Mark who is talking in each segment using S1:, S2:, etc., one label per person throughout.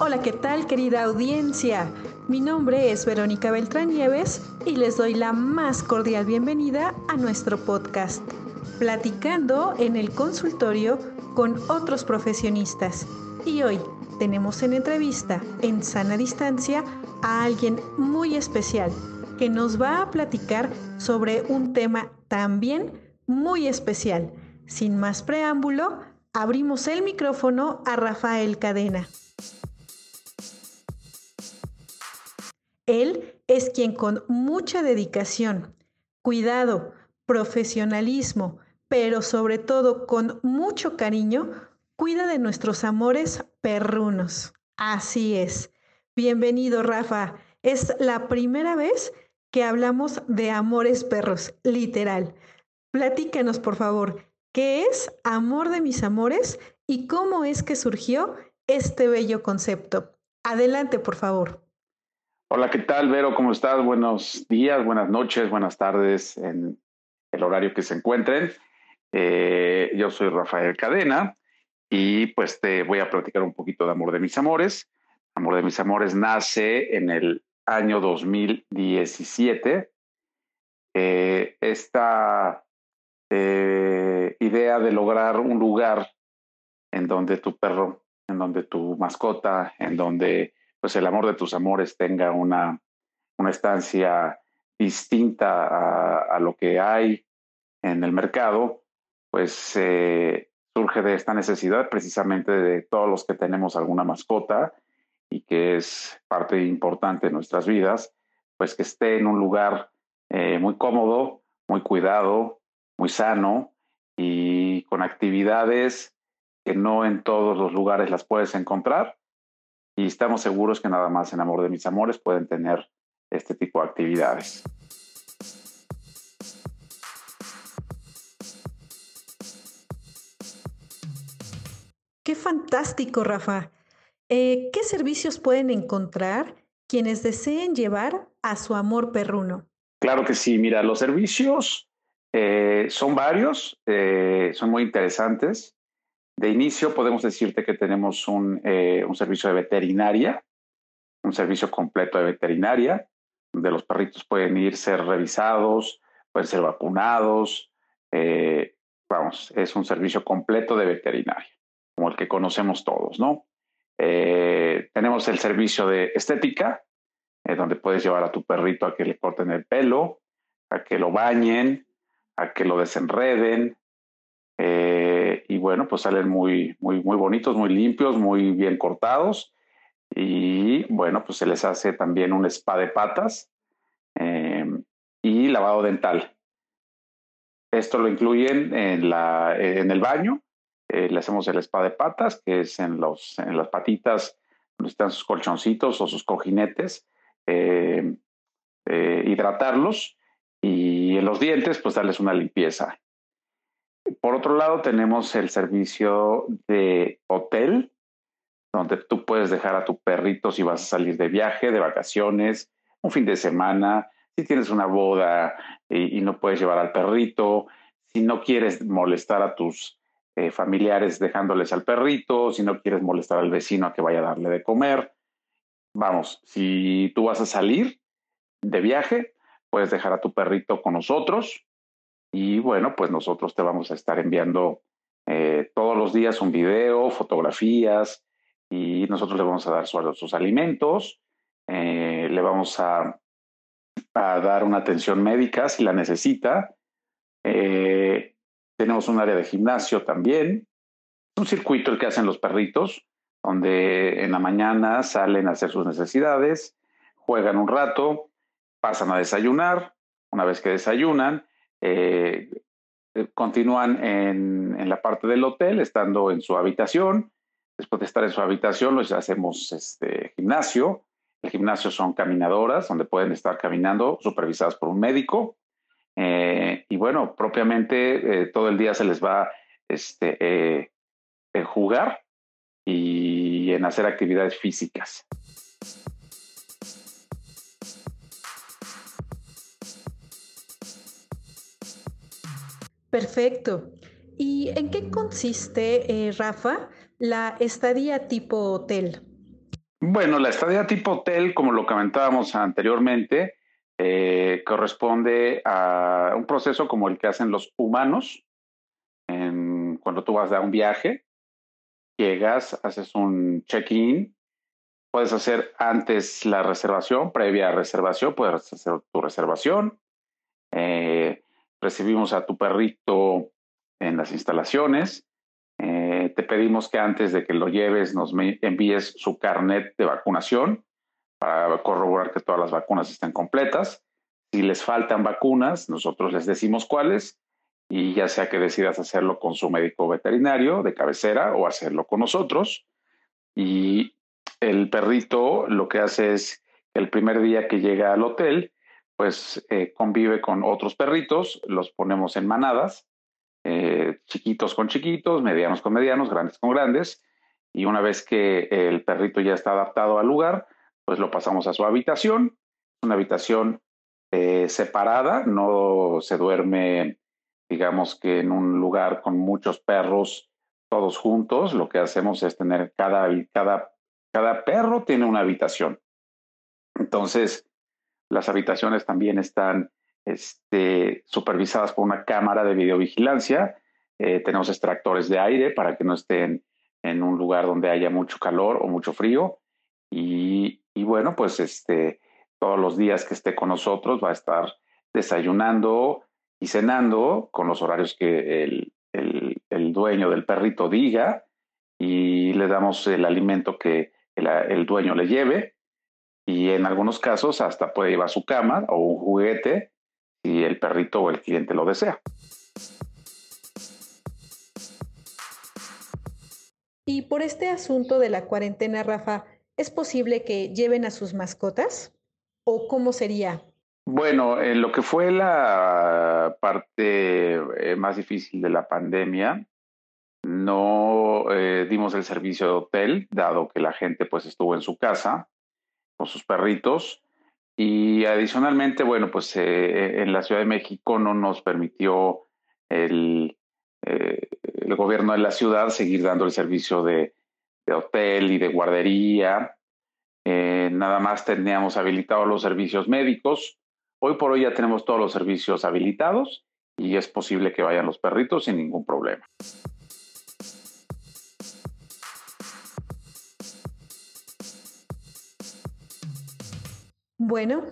S1: Hola, ¿qué tal querida audiencia? Mi nombre es Verónica Beltrán Nieves y les doy la más cordial bienvenida a nuestro podcast, platicando en el consultorio con otros profesionistas. Y hoy tenemos en entrevista, en sana distancia, a alguien muy especial que nos va a platicar sobre un tema también muy especial. Sin más preámbulo, abrimos el micrófono a Rafael Cadena. Él es quien con mucha dedicación, cuidado, profesionalismo, pero sobre todo con mucho cariño, cuida de nuestros amores perrunos. Así es. Bienvenido, Rafa. Es la primera vez que hablamos de amores perros, literal. Platícanos, por favor, ¿qué es Amor de mis amores y cómo es que surgió este bello concepto? Adelante, por favor.
S2: Hola, ¿qué tal, Vero? ¿Cómo estás? Buenos días, buenas noches, buenas tardes en el horario que se encuentren. Eh, yo soy Rafael Cadena y pues te voy a platicar un poquito de Amor de mis Amores. Amor de mis Amores nace en el año 2017. Eh, esta eh, idea de lograr un lugar en donde tu perro, en donde tu mascota, en donde pues el amor de tus amores tenga una, una estancia distinta a, lo que hay en el mercado, pues eh, surge de esta necesidad precisamente de todos los que tenemos alguna mascota y que es parte importante de nuestras vidas, pues que esté en un lugar eh, muy cómodo, muy cuidado, muy sano y con actividades que no en todos los lugares las puedes encontrar y estamos seguros que nada más en Amor de mis Amores pueden tener este tipo de actividades.
S1: Qué fantástico, Rafa. Eh, ¿Qué servicios pueden encontrar quienes deseen llevar a su amor perruno?
S2: Claro que sí, mira, los servicios eh, son varios, eh, son muy interesantes. De inicio podemos decirte que tenemos eh, un, servicio de veterinaria, un servicio completo de veterinaria, donde los perritos pueden ir, ser revisados, pueden ser vacunados. Eh, vamos, es un servicio completo de veterinaria, como el que conocemos todos, ¿no? Eh, tenemos el servicio de estética, donde puedes llevar a tu perrito a que le corten el pelo, a que lo bañen, a que lo desenreden, bueno, pues salen muy, muy, muy bonitos, muy limpios, muy bien cortados. Y bueno, pues se les hace también un spa de patas em, y lavado dental. Esto lo incluyen en, la, en el baño. Eh, le hacemos el spa de patas, que es en, los, en las patitas donde están sus colchoncitos o sus cojinetes, em, eh, hidratarlos y en los dientes, pues darles una limpieza. Por otro lado, tenemos el servicio de hotel, donde tú puedes dejar a tu perrito si vas a salir de viaje, de vacaciones, un fin de semana, si tienes una boda y, no puedes llevar al perrito, si no quieres molestar a tus eh, familiares dejándoles al perrito, si no quieres molestar al vecino a que vaya a darle de comer. Vamos, si tú vas a salir de viaje, puedes dejar a tu perrito con nosotros y bueno, pues nosotros te vamos a estar enviando eh, todos los días un video, fotografías y nosotros le vamos a dar sus, alimentos, eh, le vamos a, dar una atención médica si la necesita. Eh, tenemos un área de gimnasio también, un circuito el que hacen los perritos, donde en la mañana salen a hacer sus necesidades, juegan un rato, pasan a desayunar, una vez que desayunan, eh, eh, continúan en, la parte del hotel, estando en su habitación. Después de estar en su habitación, les hacemos este gimnasio. El gimnasio son caminadoras, donde pueden estar caminando, supervisadas por un médico. Eh, y bueno, propiamente todo el día se les va este, en jugar y en hacer actividades físicas.
S1: Perfecto. ¿Y en qué consiste, eh, Rafa, la estadía tipo hotel?
S2: Bueno, la estadía tipo hotel, como lo comentábamos anteriormente, eh, corresponde a un proceso como el que hacen los humanos cuando tú vas a un viaje. Llegas, haces un check-in, puedes hacer antes la reservación, previa reservación, puedes hacer tu reservación. Eh, recibimos a tu perrito en las instalaciones. Eh, te pedimos que antes de que lo lleves nos envíes su carnet de vacunación para corroborar que todas las vacunas estén completas. Si les faltan vacunas, nosotros les decimos cuáles y ya sea que decidas hacerlo con su médico veterinario de cabecera o hacerlo con nosotros. Y el perrito lo que hace es el primer día que llega al hotel, pues eh, convive con otros perritos, los ponemos en manadas eh, chiquitos con chiquitos, medianos con medianos, grandes con grandes, y una vez que el perrito ya está adaptado al lugar, pues lo pasamos a su habitación, una habitación eh, separada, no se duerme, digamos que en un lugar con muchos perros todos juntos, lo que hacemos es tener cada, cada, cada perro tiene una habitación. Entonces, las habitaciones también están este, supervisadas por una cámara de videovigilancia. Eh, tenemos extractores de aire para que no estén en un lugar donde haya mucho calor o mucho frío. Y, bueno, pues este, todos los días que esté con nosotros va a estar desayunando y cenando con los horarios que el, dueño del perrito diga y le damos el alimento que el, dueño le lleve y en algunos casos hasta puede llevar su cama o un juguete si el perrito o el cliente lo desea.
S1: Y por este asunto de la cuarentena, Rafa, ¿es posible que lleven a sus mascotas? ¿O cómo sería?
S2: Bueno, en lo que fue la parte eh, más difícil de la pandemia, no eh, dimos el servicio de hotel, dado que la gente pues estuvo en su casa con sus perritos y adicionalmente, bueno, pues eh, en la Ciudad de México no nos permitió el, eh, el, gobierno de la ciudad seguir dando el servicio de, hotel y de guardería. Eh, nada más teníamos habilitados los servicios médicos. Hoy por hoy ya tenemos todos los servicios habilitados y es posible que vayan los perritos sin ningún problema.
S1: Bueno,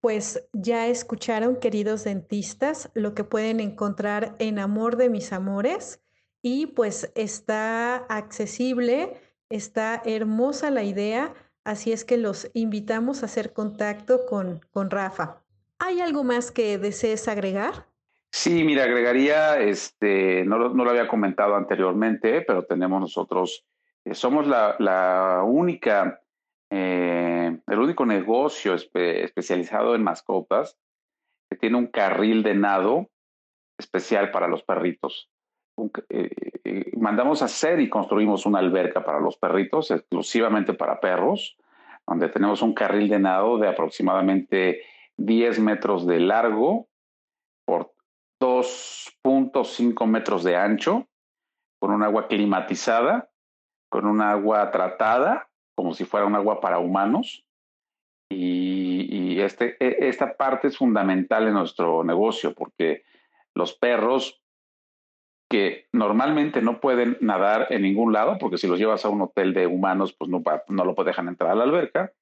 S1: pues ya escucharon, queridos dentistas, lo que pueden encontrar en Amor de mis Amores y pues está accesible, está hermosa la idea, así es que los invitamos a hacer contacto con, con Rafa. ¿Hay algo más que desees agregar?
S2: Sí, mira, agregaría, este, no, no lo había comentado anteriormente, pero tenemos nosotros, eh, somos la, la única eh, el único negocio especializado en mascotas que tiene un carril de nado especial para los perritos. Eh, eh, mandamos a hacer y construimos una alberca para los perritos, exclusivamente para perros, donde tenemos un carril de nado de aproximadamente 10 metros de largo por 2.5 metros de ancho, con un agua climatizada, con un agua tratada como si fuera un agua para humanos. Y, este, e, esta parte es fundamental en nuestro negocio porque los perros que normalmente no pueden nadar en ningún lado, porque si los llevas a un hotel de humanos, pues no, no lo dejan entrar a la alberca.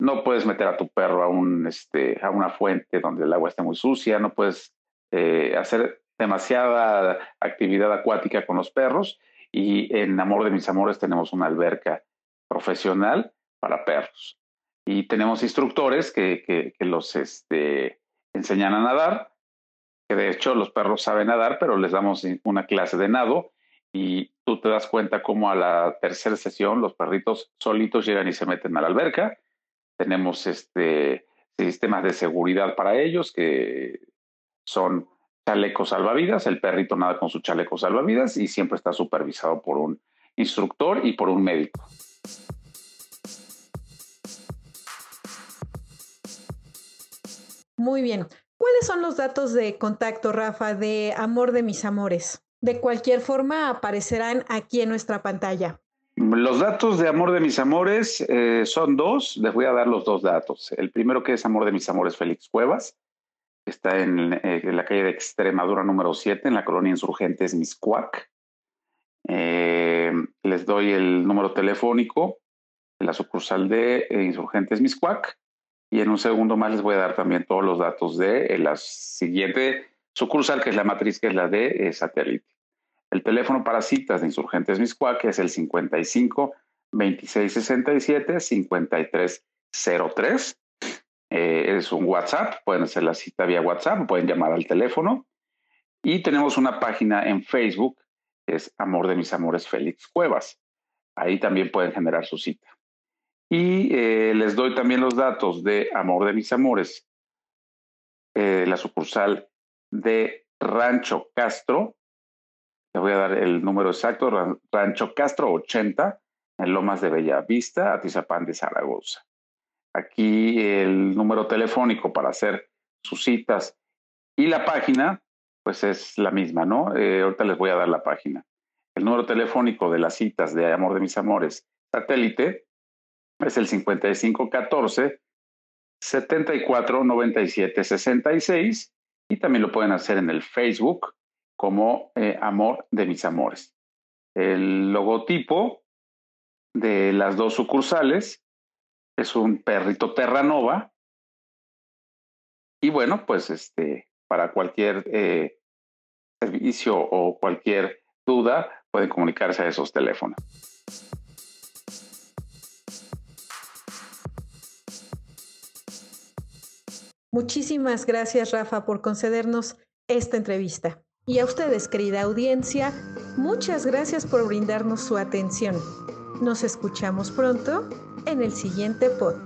S2: No puedes meter a tu perro a, un, este, a una fuente donde el agua esté muy sucia, no puedes eh, hacer demasiada actividad acuática con los perros y en Amor de mis Amores tenemos una alberca profesional para perros. Y tenemos instructores que, que, los este, enseñan a nadar, que de hecho los perros saben nadar, pero les damos una clase de nado y tú te das cuenta cómo a la tercera sesión los perritos solitos llegan y se meten a la alberca. Tenemos este, sistemas de seguridad para ellos que son chalecos salvavidas, el perrito nada con su chaleco salvavidas y siempre está supervisado por un instructor y por un médico.
S1: Muy bien. ¿Cuáles son los datos de contacto, Rafa, de Amor de mis Amores? De cualquier forma, aparecerán aquí en nuestra pantalla.
S2: Los datos de Amor de mis Amores eh, son dos. Les voy a dar los dos datos. El primero que es Amor de mis Amores Félix Cuevas. Está en, eh, la calle de Extremadura número 7, en la colonia Insurgentes Miscuac. Eh, les doy el número telefónico de la sucursal de Insurgentes Miscuac. Y en un segundo más les voy a dar también todos los datos de la siguiente sucursal, que es la matriz, que es la de satélite. El teléfono para citas de Insurgentes Miscuac es el 55 2667 5303. Eh, es un WhatsApp, pueden hacer la cita vía WhatsApp, pueden llamar al teléfono. Y tenemos una página en Facebook, que es Amor de mis Amores Félix Cuevas. Ahí también pueden generar su cita. Y eh, les doy también los datos de Amor de mis Amores, eh, la sucursal de Rancho Castro, le voy a dar el número exacto, Rancho Castro 80, en Lomas de Bellavista, Atizapán de Zaragoza. Aquí el número telefónico para hacer sus citas y la página, pues es la misma, ¿no? Eh, ahorita les voy a dar la página. El número telefónico de las citas de Amor de mis Amores satélite es el 5514 74 97 66 y también lo pueden hacer en el Facebook como eh, Amor de mis amores. El logotipo de las dos sucursales es un perrito Terranova. Y bueno, pues este, para cualquier eh, servicio o cualquier duda, pueden comunicarse a esos teléfonos.
S1: Muchísimas gracias, Rafa, por concedernos esta entrevista. Y a ustedes, querida audiencia, muchas gracias por brindarnos su atención. Nos escuchamos pronto en el siguiente pod.